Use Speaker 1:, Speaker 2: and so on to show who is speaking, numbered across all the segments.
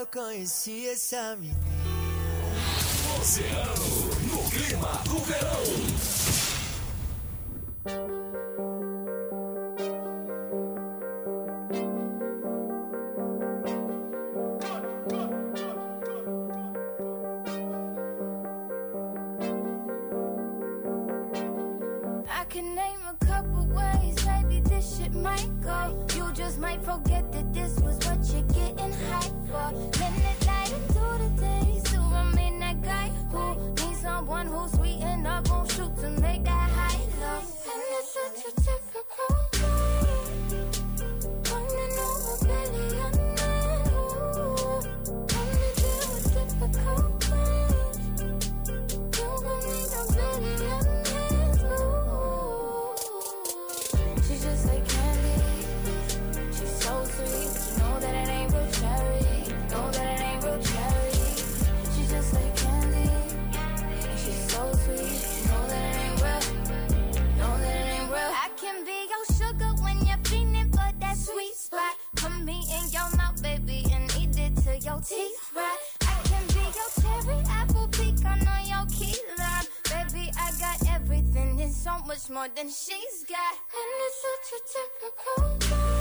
Speaker 1: eu conheci essa menina.
Speaker 2: Oceano, no clima do verão.
Speaker 3: more than she's got. And it's such a typical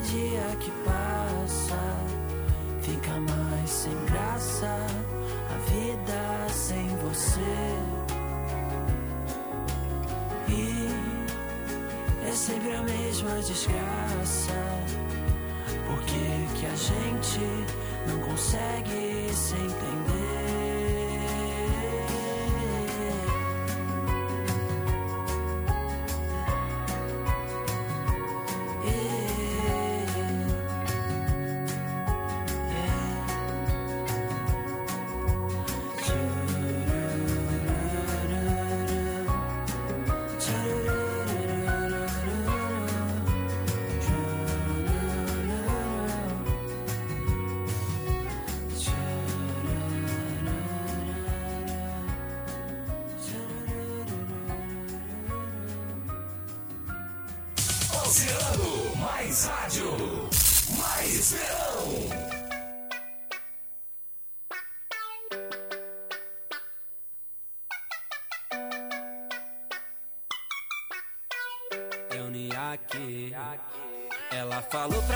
Speaker 1: dia que passa fica mais sem graça a vida sem você. E é sempre a mesma desgraça. Por que, que a gente não consegue se entender?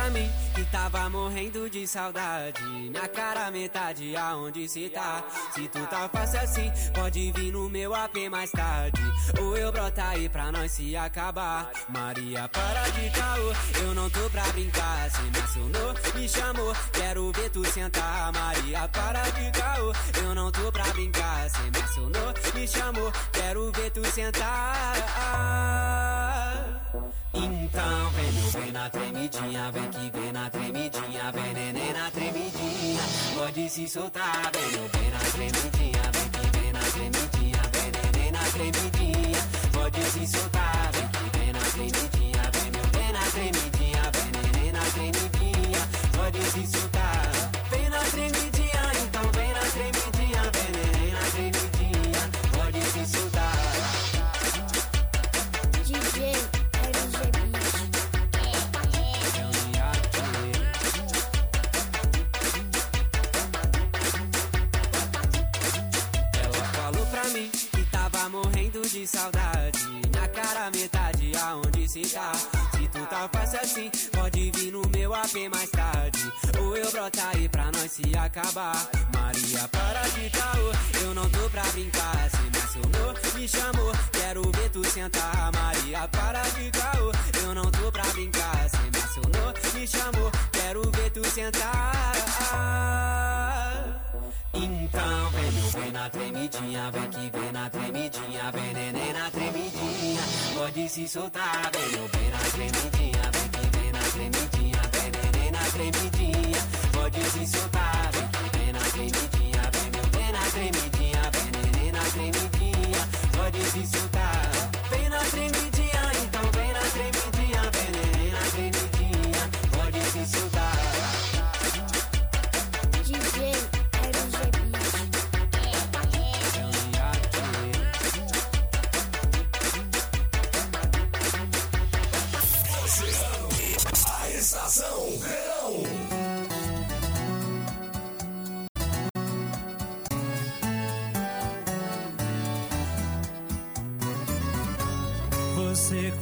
Speaker 4: Pra mim que tava morrendo de saudade. Minha cara metade aonde cê tá. Se tu tá fácil assim, pode vir no meu AP mais tarde. Ou eu broto aí pra nós se acabar. Maria, para de caô, eu não tô pra brincar. Cê me acionou, me chamou, quero ver tu sentar. Maria, para de caô, eu não tô pra brincar. Cê me acionou, me chamou, quero ver tu sentar. Então vem, bem na tremidinha, vem que vem na tremidinha, vem neném na tremidinha, pode se soltar, vem bem na tremidinha, vem que vem na tremidinha, vem neném na tremidinha, pode se soltar, vem que vem na tremidinha, vem bem na tremidinha, vem neném na tremidinha, pode se soltar, de saudade. Na cara metade aonde cê tá. Se tu tá fácil assim, pode vir no meu AP mais tarde. Ou eu broto aí pra nós se acabar. Maria, para de caô, eu não tô pra brincar. Cê me acionou, me chamou, quero ver tu sentar. Maria, para de caô, eu não tô pra brincar. Cê me acionou, me chamou, quero ver tu sentar. Então vem bem na tremidinha, vem que vem na tremidinha, vem pode se soltar, vem meu bem na tremidinha, vem que vem na tremidinha, vem neném na tremidinha, pode se soltar,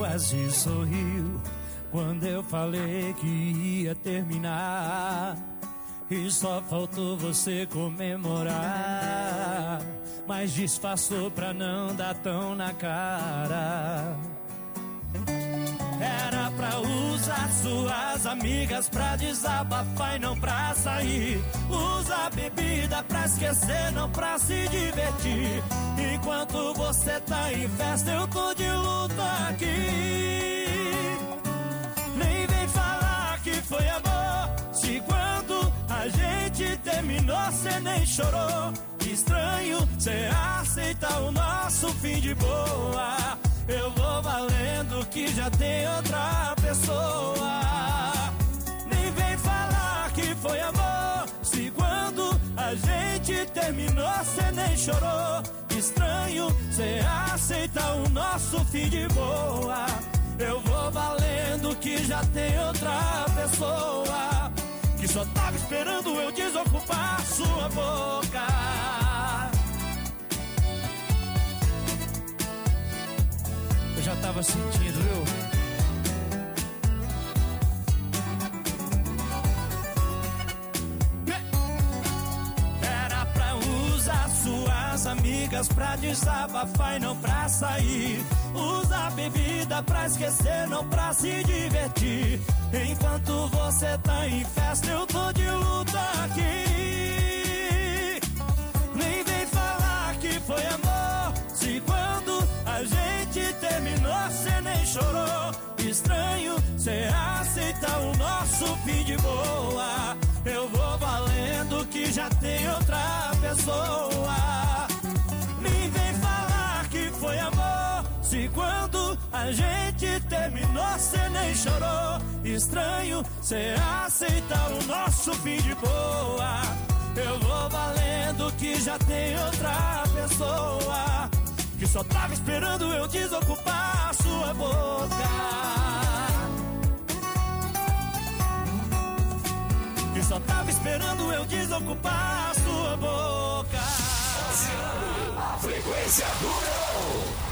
Speaker 5: quase sorriu quando eu falei que ia terminar. E só faltou você comemorar. Mas disfarçou pra não dar tão na cara. Era pra usar suas amigas pra desabafar e não pra sair. Usa bebida pra esquecer, não pra se divertir. Enquanto você tá em festa, eu tô de aqui. Nem vem falar que foi amor. Se quando a gente terminou, cê nem chorou. Estranho, cê aceita o nosso fim de boa. Eu vou valendo que já tem outra pessoa. Nem vem falar que foi amor. Se quando a gente terminou, cê nem chorou. Estranho, cê aceita o nosso fim de boa. Eu vou valendo que já tem outra pessoa. Que só tava esperando eu desocupar sua boca. Eu já tava sentindo, viu? Suas amigas pra desabafar e não pra sair. Usa bebida pra esquecer, não pra se divertir. Enquanto você tá em festa, eu tô de luta aqui. Nem vem falar que foi amor. Se quando a gente terminou, cê nem chorou. Estranho, cê aceita o nosso fim de boa. Eu vou valendo que já tem outra pessoa. Quando a gente terminou, cê nem chorou. Estranho, cê aceita o nosso fim de boa. Eu vou valendo que já tem outra pessoa. Que só tava esperando eu desocupar sua boca. Que só tava esperando eu desocupar sua boca.
Speaker 2: A frequência do.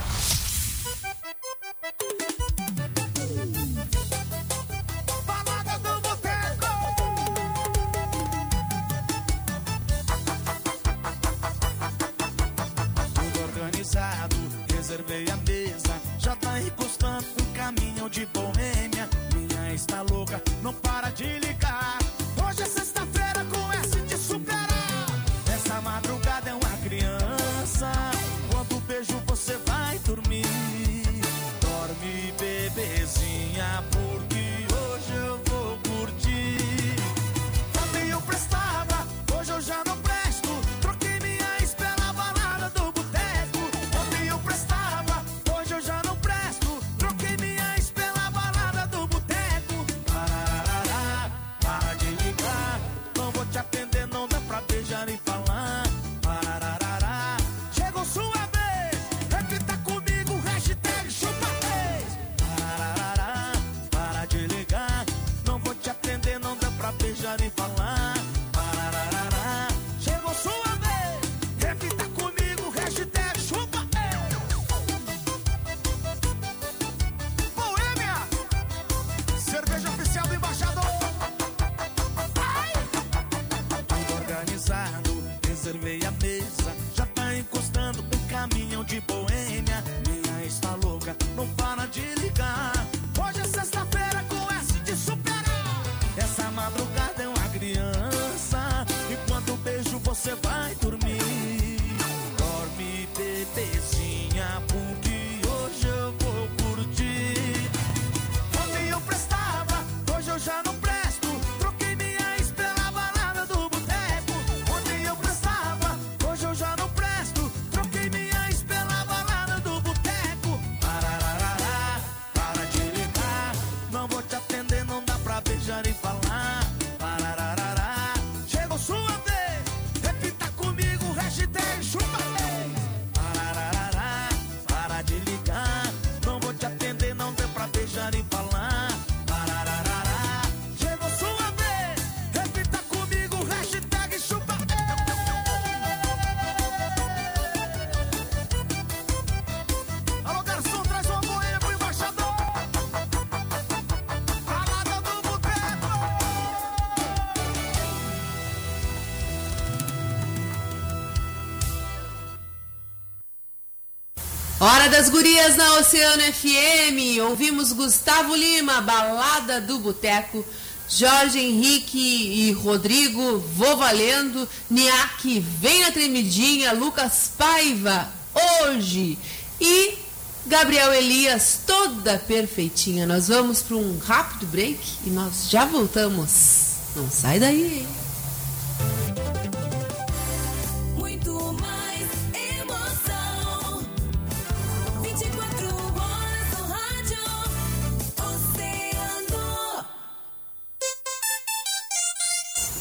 Speaker 6: A mesa. Já tá encostando um caminhão de boêmia.
Speaker 7: Das gurias na Oceano FM. Ouvimos Gustavo Lima, Balada do Boteco. Jorge Henrique e Rodrigo, vou valendo. Niak, vem na tremidinha. Lucas Paiva, hoje. E Gabriel Elias, toda perfeitinha. Nós vamos para um rápido break e nós já voltamos. Não sai daí, hein?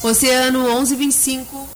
Speaker 3: Oceano
Speaker 7: 1125.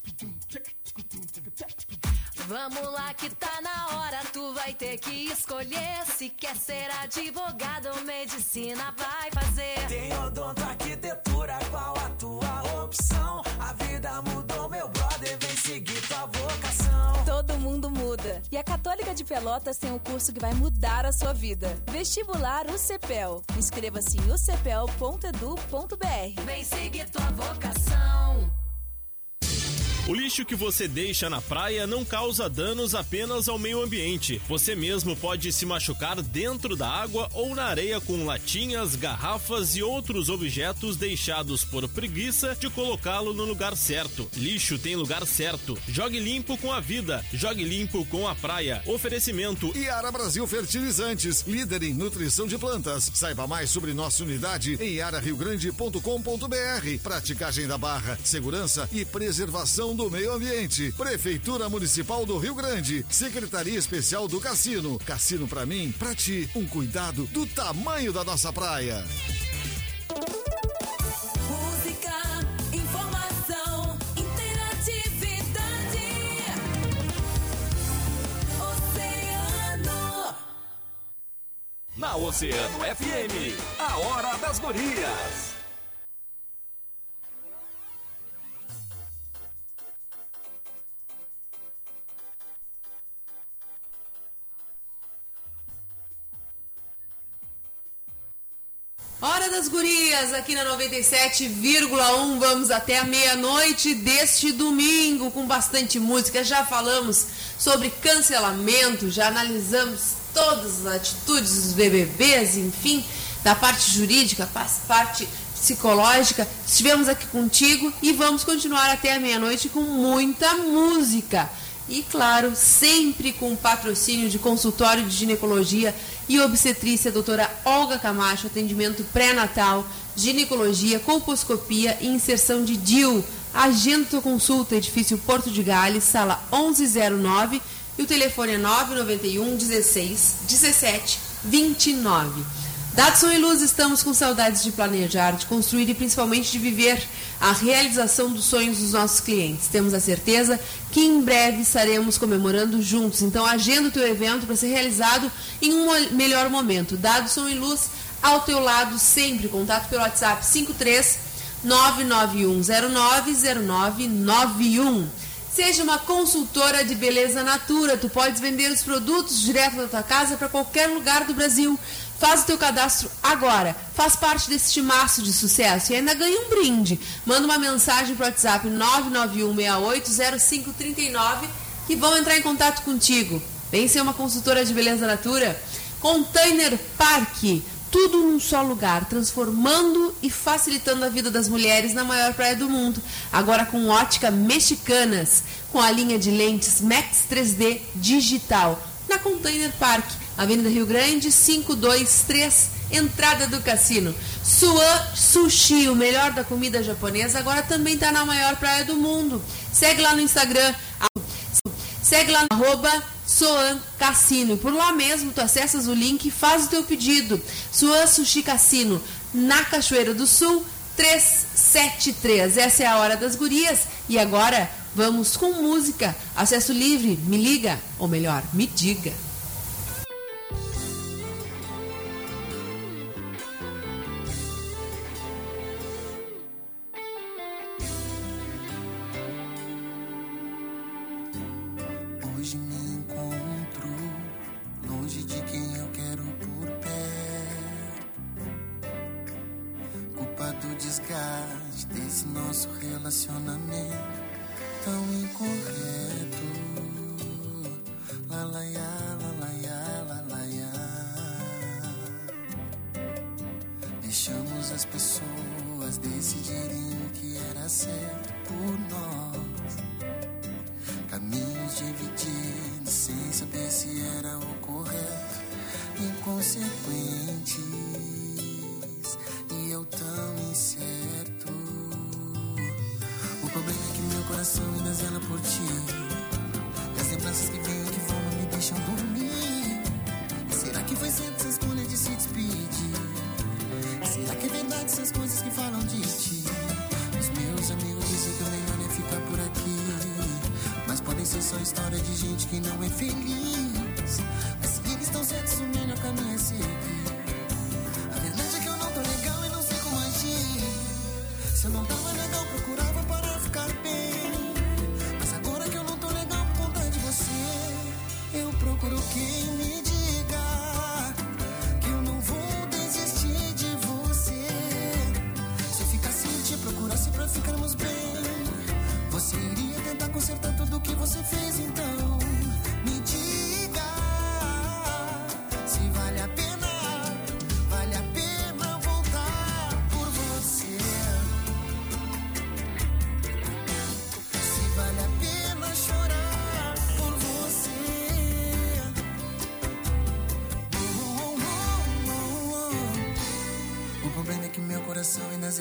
Speaker 8: Vamos lá que tá na hora, tu vai ter que escolher se quer ser advogado ou medicina vai fazer.
Speaker 1: Tem odonto, arquitetura, qual a tua opção? A vida mudou, meu brother, vem seguir tua vocação.
Speaker 9: Todo mundo muda. E a Católica de Pelotas tem um curso que vai mudar a sua vida. Vestibular UCPEL. Inscreva-se em ucpel.edu.br.
Speaker 8: Vem seguir tua vocação.
Speaker 10: O lixo que você deixa na praia não causa danos apenas ao meio ambiente. Você mesmo pode se machucar dentro da água ou na areia com latinhas, garrafas e outros objetos deixados por preguiça de colocá-lo no lugar certo. Lixo tem lugar certo. Jogue limpo com a vida. Jogue limpo com a praia. Oferecimento
Speaker 11: Iara Brasil Fertilizantes, líder em nutrição de plantas. Saiba mais sobre nossa unidade em iarariogrande.com.br. Praticagem da barra, segurança e preservação do meio ambiente. Prefeitura Municipal do Rio Grande. Secretaria Especial do Cassino. Cassino pra mim, pra ti, um cuidado do tamanho da nossa praia.
Speaker 3: Música, informação, interatividade. Oceano.
Speaker 2: Na Oceano FM, a hora das gurias.
Speaker 7: Gurias, aqui na 97,1. Vamos até a meia-noite deste domingo com bastante música. Já falamos sobre cancelamento, já analisamos todas as atitudes dos BBBs, enfim, da parte jurídica, parte psicológica. Estivemos aqui contigo e vamos continuar até a meia-noite com muita música. E claro, sempre com patrocínio de consultório de ginecologia e obstetrícia, doutora Olga Camacho, atendimento pré-natal, ginecologia, colposcopia e inserção de DIU. Agenda tua consulta, edifício Porto de Gales, sala 1109 e o telefone é 991 16 17 29. Dadson e Luz, estamos com saudades de planejar, de construir e principalmente de viver a realização dos sonhos dos nossos clientes. Temos a certeza que em breve estaremos comemorando juntos. Então, agenda o teu evento para ser realizado em um melhor momento. Dadson e Luz, ao teu lado sempre. Contato pelo WhatsApp 53 991090991. Seja uma consultora de beleza natura. Tu podes vender os produtos direto da tua casa para qualquer lugar do Brasil. Faz o teu cadastro agora. Faz parte desse timaço de sucesso e ainda ganha um brinde. Manda uma mensagem para o WhatsApp 991680539 que vão entrar em contato contigo. Vem ser uma consultora de beleza natura. Container Park. Tudo num só lugar, transformando e facilitando a vida das mulheres na maior praia do mundo. Agora com ótica mexicanas, com a linha de lentes Max 3D digital. Na Container Park, Avenida Rio Grande, 523, entrada do cassino. Suan Sushi, o melhor da comida japonesa, agora também está na maior praia do mundo. Segue lá no Instagram. Segue lá no arroba Cassino. Por lá mesmo tu acessas o link e faz o teu pedido. Soan Sushi Cassino, na Cachoeira do Sul, 373. Essa é a hora das gurias. E agora vamos com música. Acesso livre, me liga, ou melhor, me diga.
Speaker 12: desgaste desse nosso relacionamento tão incorreto. Lalaiá, lalaiá, lalaiá. Deixamos as pessoas decidirem o que era certo por nós. Caminhos divididos sem saber se era o correto. Inconsequente. coração e dezena por ti. As lembranças que vêm que vão não me deixam dormir. Será que foi certa essa escolha de se despedir? Será que é verdade essas coisas que falam de ti? Os meus amigos dizem que o melhor é ficar por aqui. Mas podem ser só história de gente que não é feliz.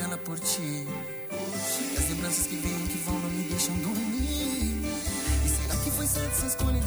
Speaker 12: fazendo por ti. As lembranças que vêm que vão não me deixam dormir. E será que foi certo essa escolha?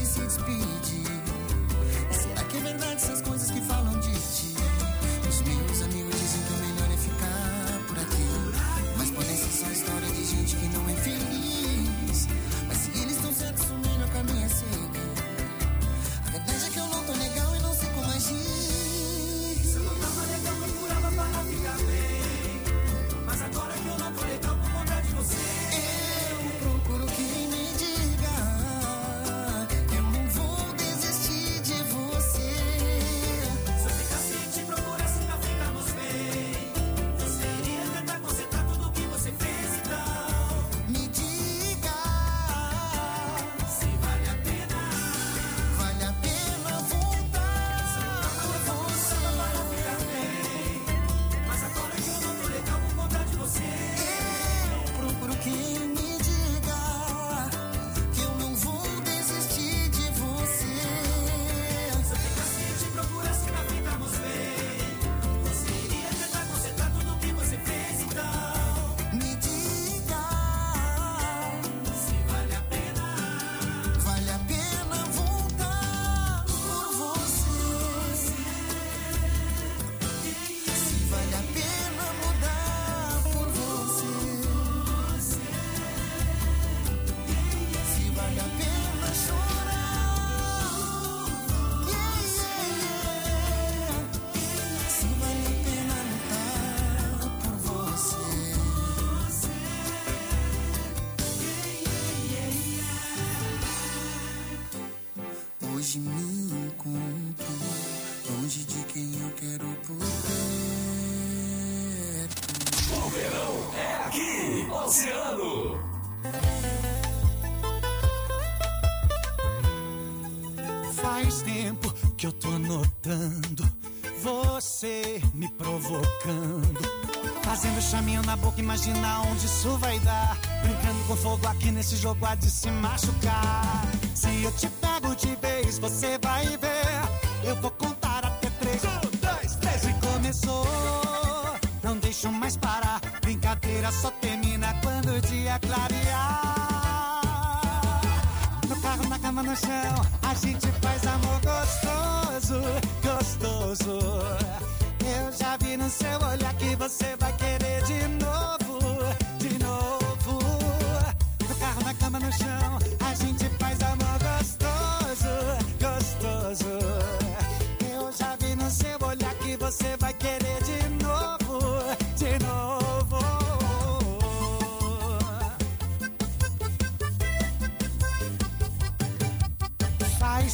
Speaker 13: isso vai dar. Brincando com fogo aqui nesse jogo há de se machucar. Se eu te pego de vez, você vai.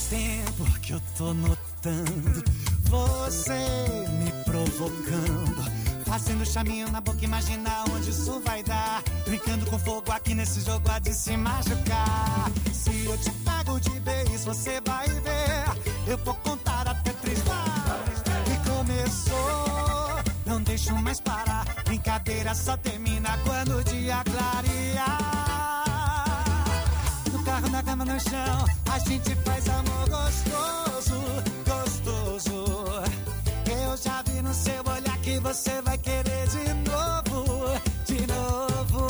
Speaker 13: tempo que eu tô notando você me provocando, fazendo chaminho na boca, imagina onde isso vai dar. Brincando com fogo aqui nesse jogo, há de se machucar. Se eu te pego de vez, você vai ver. Eu vou contar até três. E começou, não deixo mais parar. Brincadeira só termina quando o dia clarear. Cama, no chão, a gente faz amor gostoso, gostoso. Eu já vi no seu olhar que você vai querer de novo, de novo.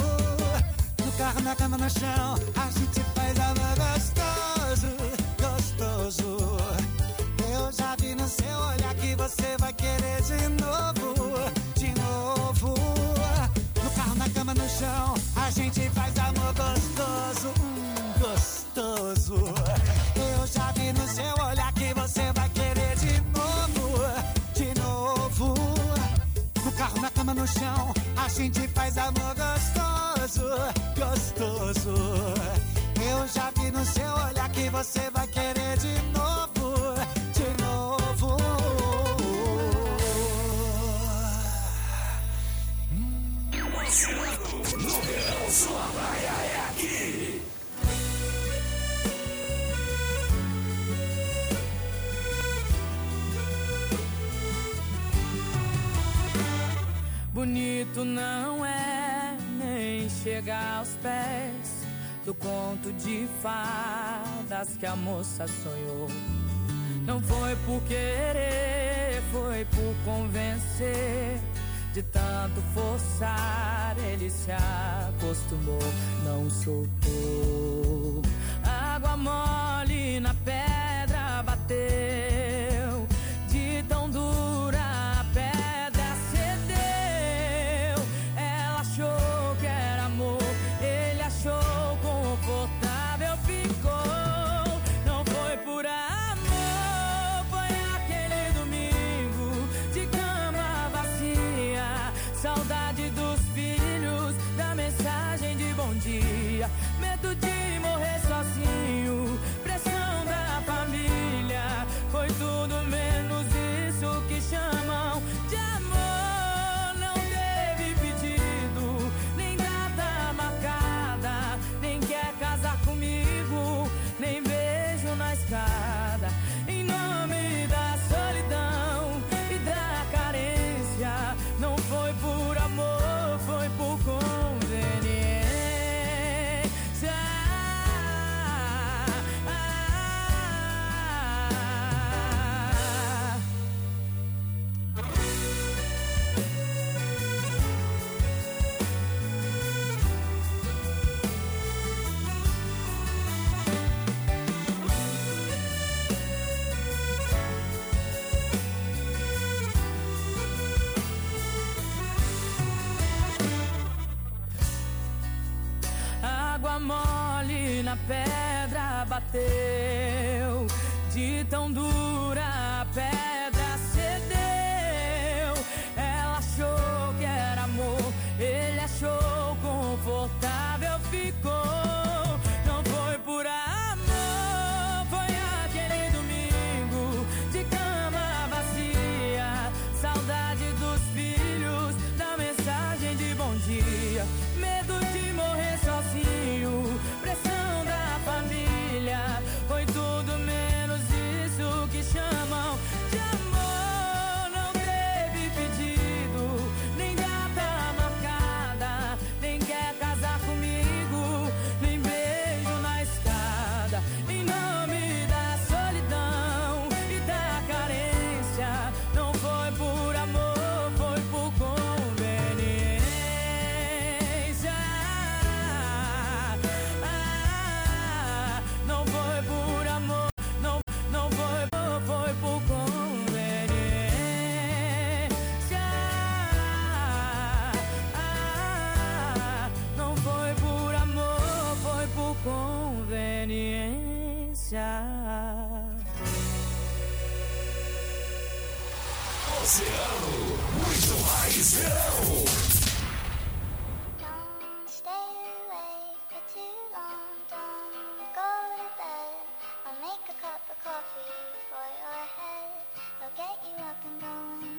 Speaker 13: No carro, na cama, no chão, a gente faz amor gostoso, gostoso. Eu já vi no seu olhar que você vai querer de novo, no chão, a gente faz amor gostoso, gostoso. Eu já vi no seu olhar que você vai querer de novo, de novo. No
Speaker 2: verão, sua praia
Speaker 14: Bonito não é nem chegar aos pés do conto de fadas que a moça sonhou. Não foi por querer, foi por convencer. De tanto forçar, ele se acostumou, não soltou. Água mole pedra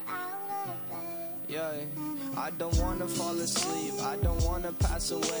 Speaker 15: out of bed.
Speaker 16: Yeah. I don't wanna fall asleep, I don't wanna pass away.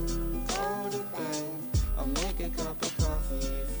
Speaker 15: I'll make a cup of coffee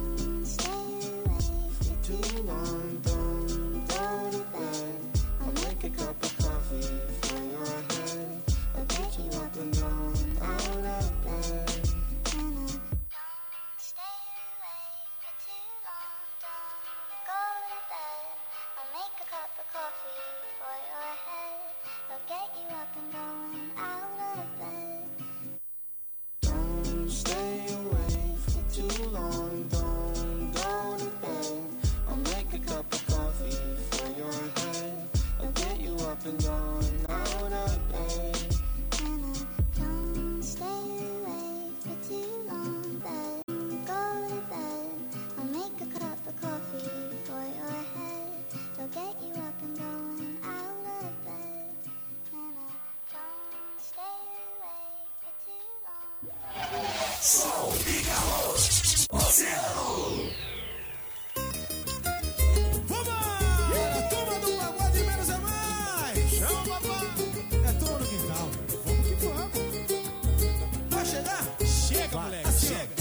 Speaker 16: Too long,
Speaker 2: Sol e Carlos, Oceano.
Speaker 5: Vambora! Turma do pagode menos é mais! Chama, papai! É turma no quintal. Vamos que vamos! Vai chegar? Chega, moleque, chega!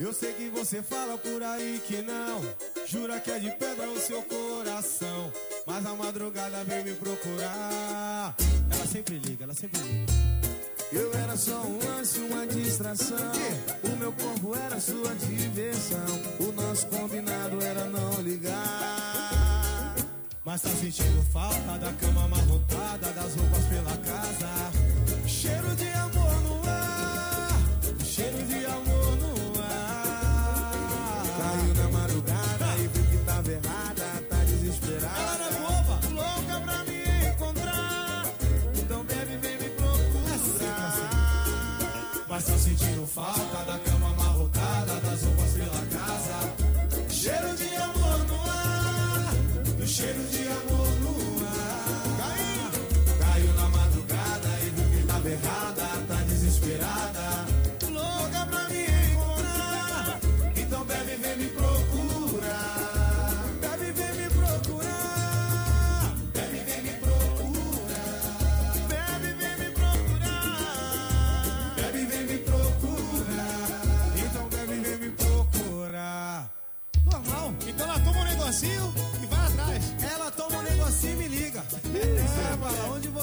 Speaker 5: Eu sei que você fala por aí que não. Jura que é de pedra o seu coração. Mas a madrugada vem me procurar. Ela sempre liga, ela sempre liga.
Speaker 17: Eu era só um lance, uma distração. O meu corpo era sua diversão. O nosso combinado era não ligar.
Speaker 5: Mas tá sentindo falta da cama amarrotada, das roupas pela casa. Cheiro de amor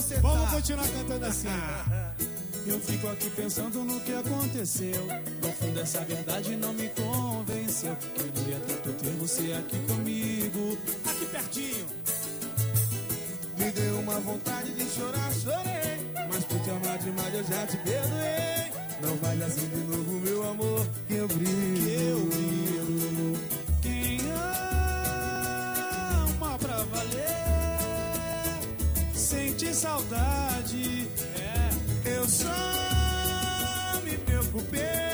Speaker 5: você tá? Vamos continuar cantando assim.
Speaker 17: Eu fico aqui pensando no que aconteceu. No fundo, essa verdade não me convenceu. Queria tanto ter você aqui comigo.
Speaker 5: Aqui pertinho.
Speaker 17: Me deu uma vontade de chorar, chorei. Mas por te amar demais eu já te perdoei. Não vai assim de novo, meu amor, que eu brilho.
Speaker 5: eu brilho. Saudade. É,
Speaker 17: eu só me preocupei.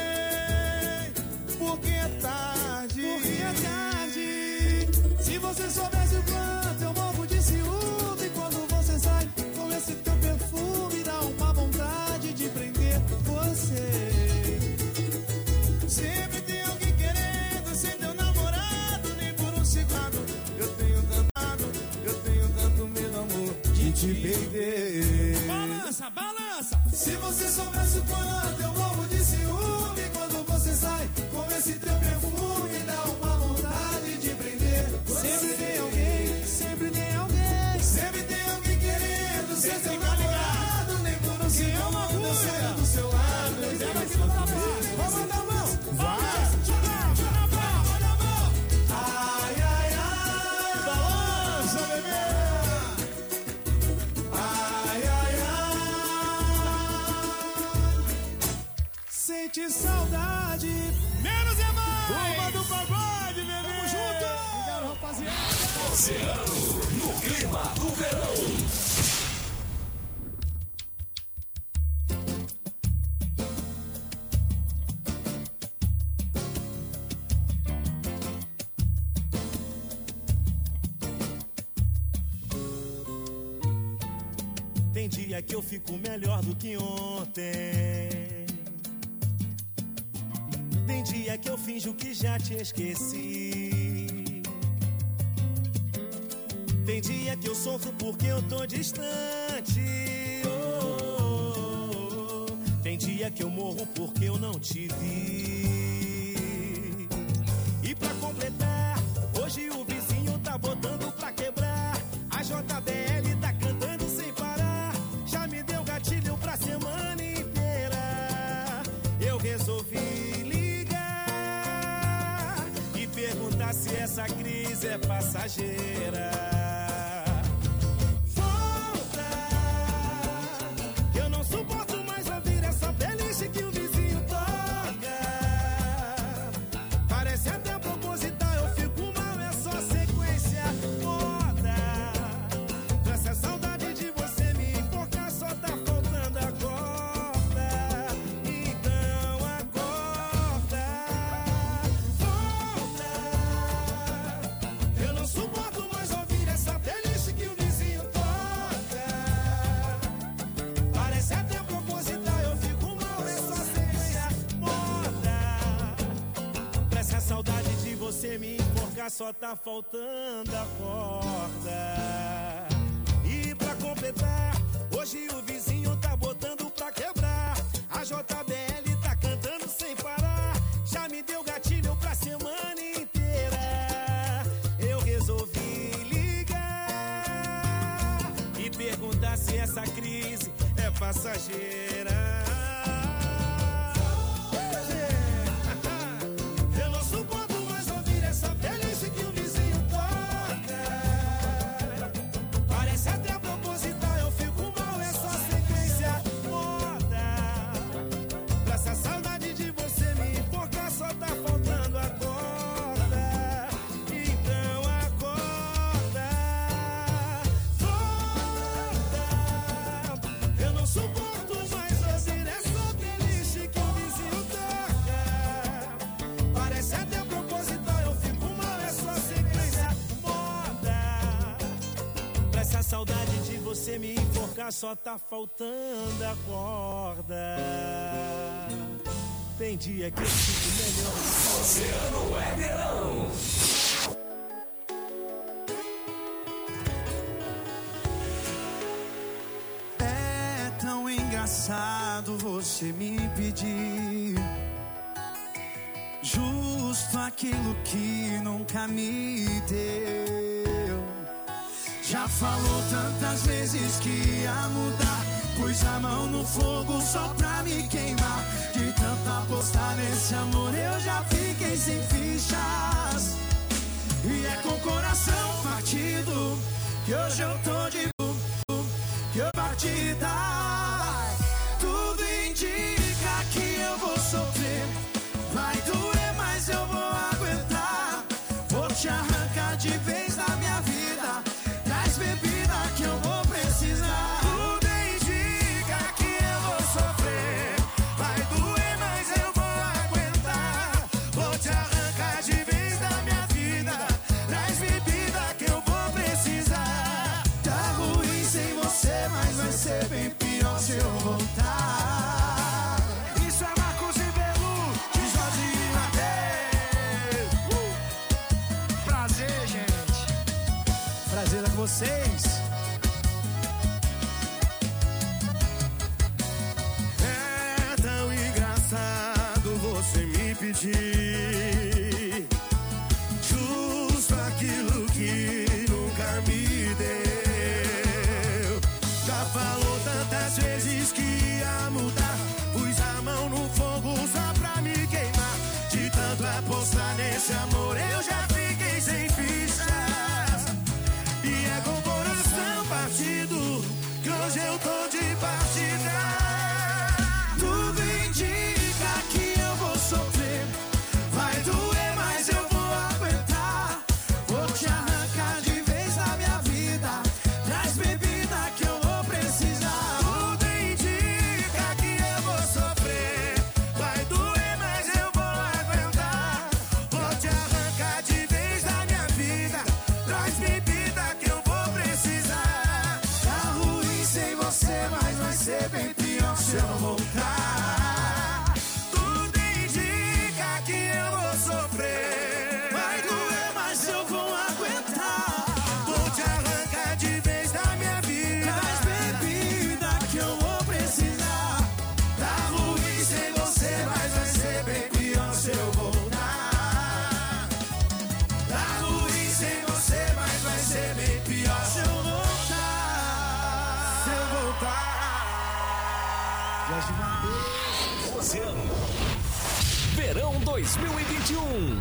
Speaker 5: Perder.
Speaker 6: Balança, balança.
Speaker 5: Se você soubesse o quanto eu morro de ciúme quando você sai com esse teu Sente saudade.
Speaker 6: Menos é mais.
Speaker 5: Turma do pagode, bebê.
Speaker 6: Tamo junto.
Speaker 5: Obrigado, rapaziada.
Speaker 2: Oceano, no clima do verão.
Speaker 6: Tem dia que eu fico melhor do que ontem. Eu finjo que já te esqueci. Tem dia que eu sofro porque eu tô distante. Oh, Tem dia que eu morro porque eu não te vi. E pra completar, hoje o vizinho tá botando essa crise é passageira. Só tá faltando a corda. E pra completar, hoje o vizinho tá botando pra quebrar. A JBL tá cantando sem parar. Já me deu gatilho pra semana inteira. Eu resolvi ligar e perguntar se essa crise é passageira. Você me enforcar, só tá faltando a corda. Tem dia que eu fico melhor.
Speaker 2: Oceano é verão.
Speaker 5: É tão engraçado você me pedir justo aquilo que nunca me deu. Já falou tantas vezes que ia mudar, pus a mão no fogo só pra me queimar. De tanto apostar nesse amor eu já fiquei sem fichas. E é com o coração partido que hoje eu tô de que eu partida. Uh!
Speaker 6: hoje eu tô
Speaker 2: 2021.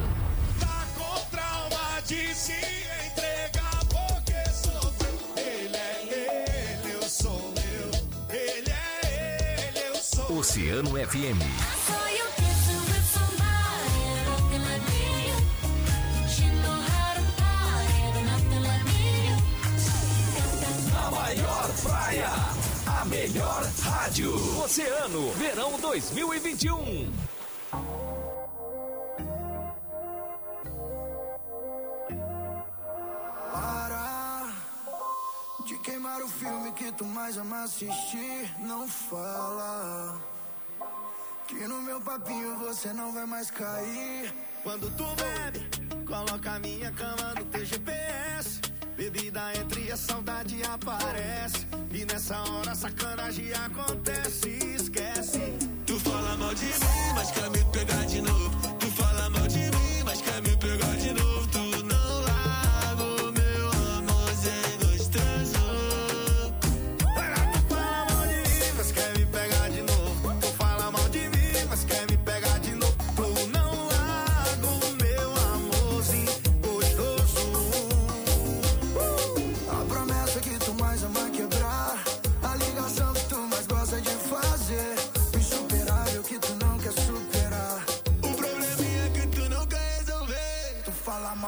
Speaker 18: Tá com trauma de se entregar porque sofreu. Ele é ele, eu sou eu. Ele é ele, eu sou eu.
Speaker 2: Oceano FM. praia, a melhor rádio. Oceano, verão 2021.
Speaker 12: que tu mais ama assistir, não fala. Que no meu papinho você não vai mais cair.
Speaker 6: Quando tu bebe, coloca a minha cama no teu GPS. Bebida entre a saudade aparece. E nessa hora a sacanagem acontece, esquece. Tu fala mal de mim, mas quer me pegar de novo.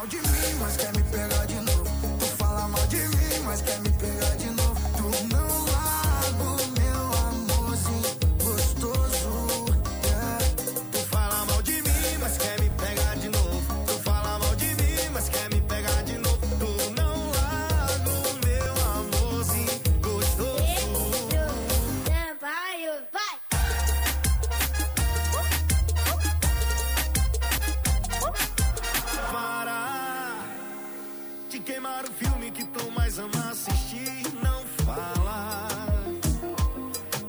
Speaker 6: mal de mim, mas quer me pegar de novo. Tu fala mal de mim, mas quer me De queimar o filme que tu mais ama assistir, não fala.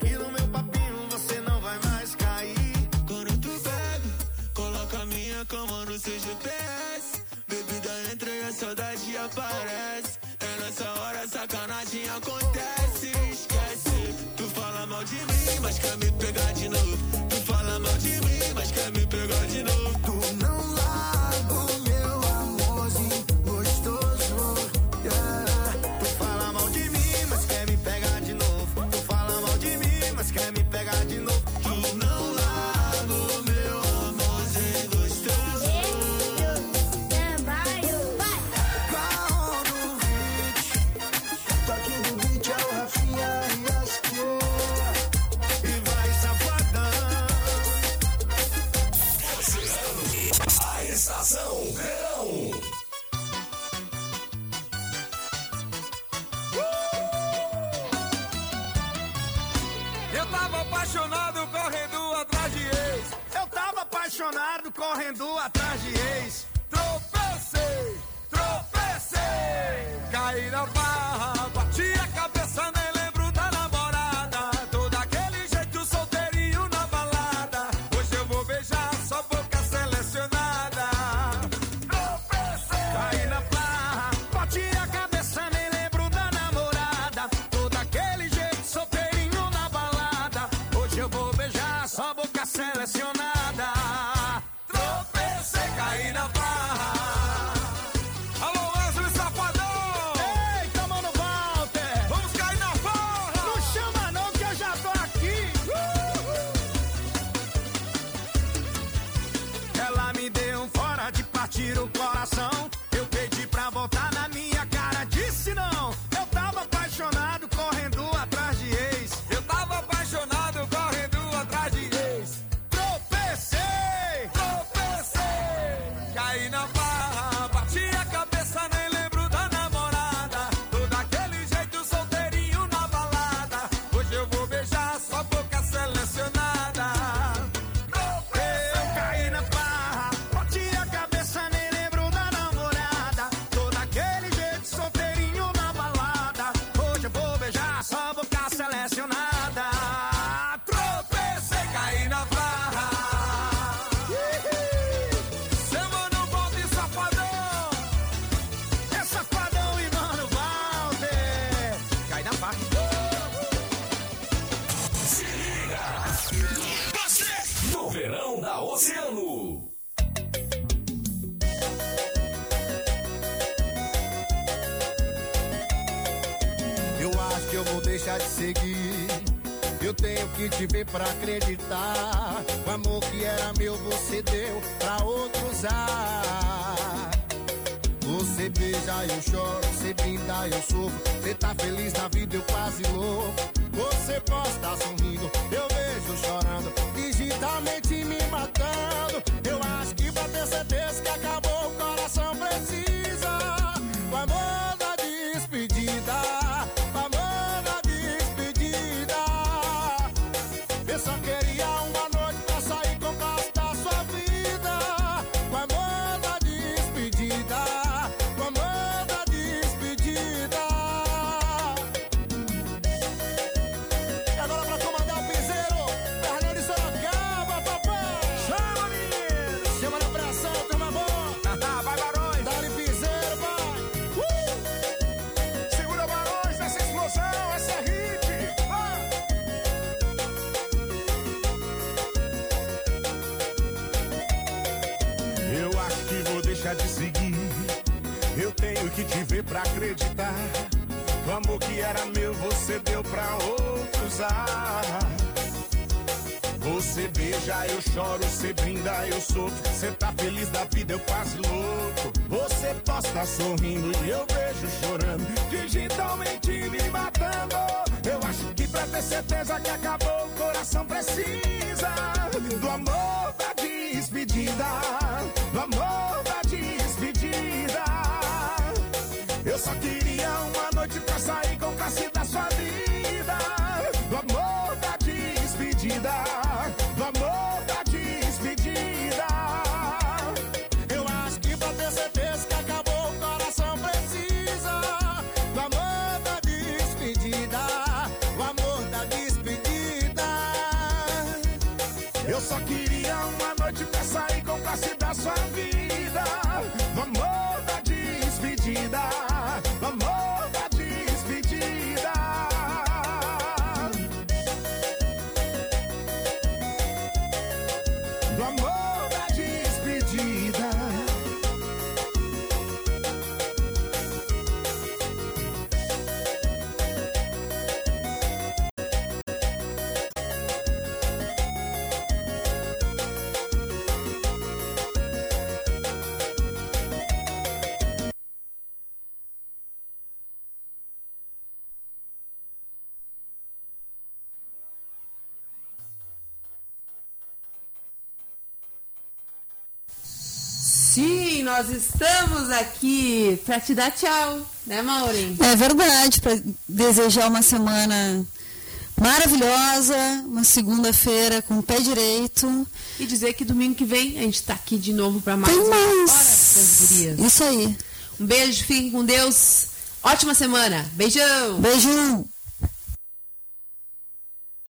Speaker 6: E no meu papinho você não vai mais cair. Quando tu bebe, coloca a minha cama no seu GPS. Bebida entra e a saudade aparece. É nessa hora sacanagem acontece. Esquece, tu fala mal de mim, mas quer me pegar de novo.
Speaker 19: handle você deu pra outro usar. Você beija, eu choro, você brinda, eu sofro. Você tá feliz na vida, eu quase louco. Você posta sorrindo, eu vejo chorando. Digitalmente me matando. Eu acho que pra ter certeza que acabou, o coração precisa. O amor ver pra acreditar. O amor que era meu, você deu pra outros usar. Você beija, eu choro, você brinda, eu sofro. Você tá feliz da vida, eu quase louco. Você posta sorrindo e eu vejo chorando. Digitalmente me matando. Eu acho que pra ter certeza que acabou, o coração precisa do amor da despedida. Do amor Eu só queria
Speaker 7: nós estamos aqui pra te dar tchau, né, Maureen?
Speaker 20: É verdade, para desejar uma semana maravilhosa, uma segunda-feira com o pé direito.
Speaker 7: E dizer que domingo que vem a gente tá aqui de novo pra mais
Speaker 20: Tem
Speaker 7: uma
Speaker 20: mais.
Speaker 7: Hora das.
Speaker 20: Isso aí.
Speaker 7: Um beijo, fiquem com Deus. Ótima semana. Beijão.
Speaker 20: Beijão.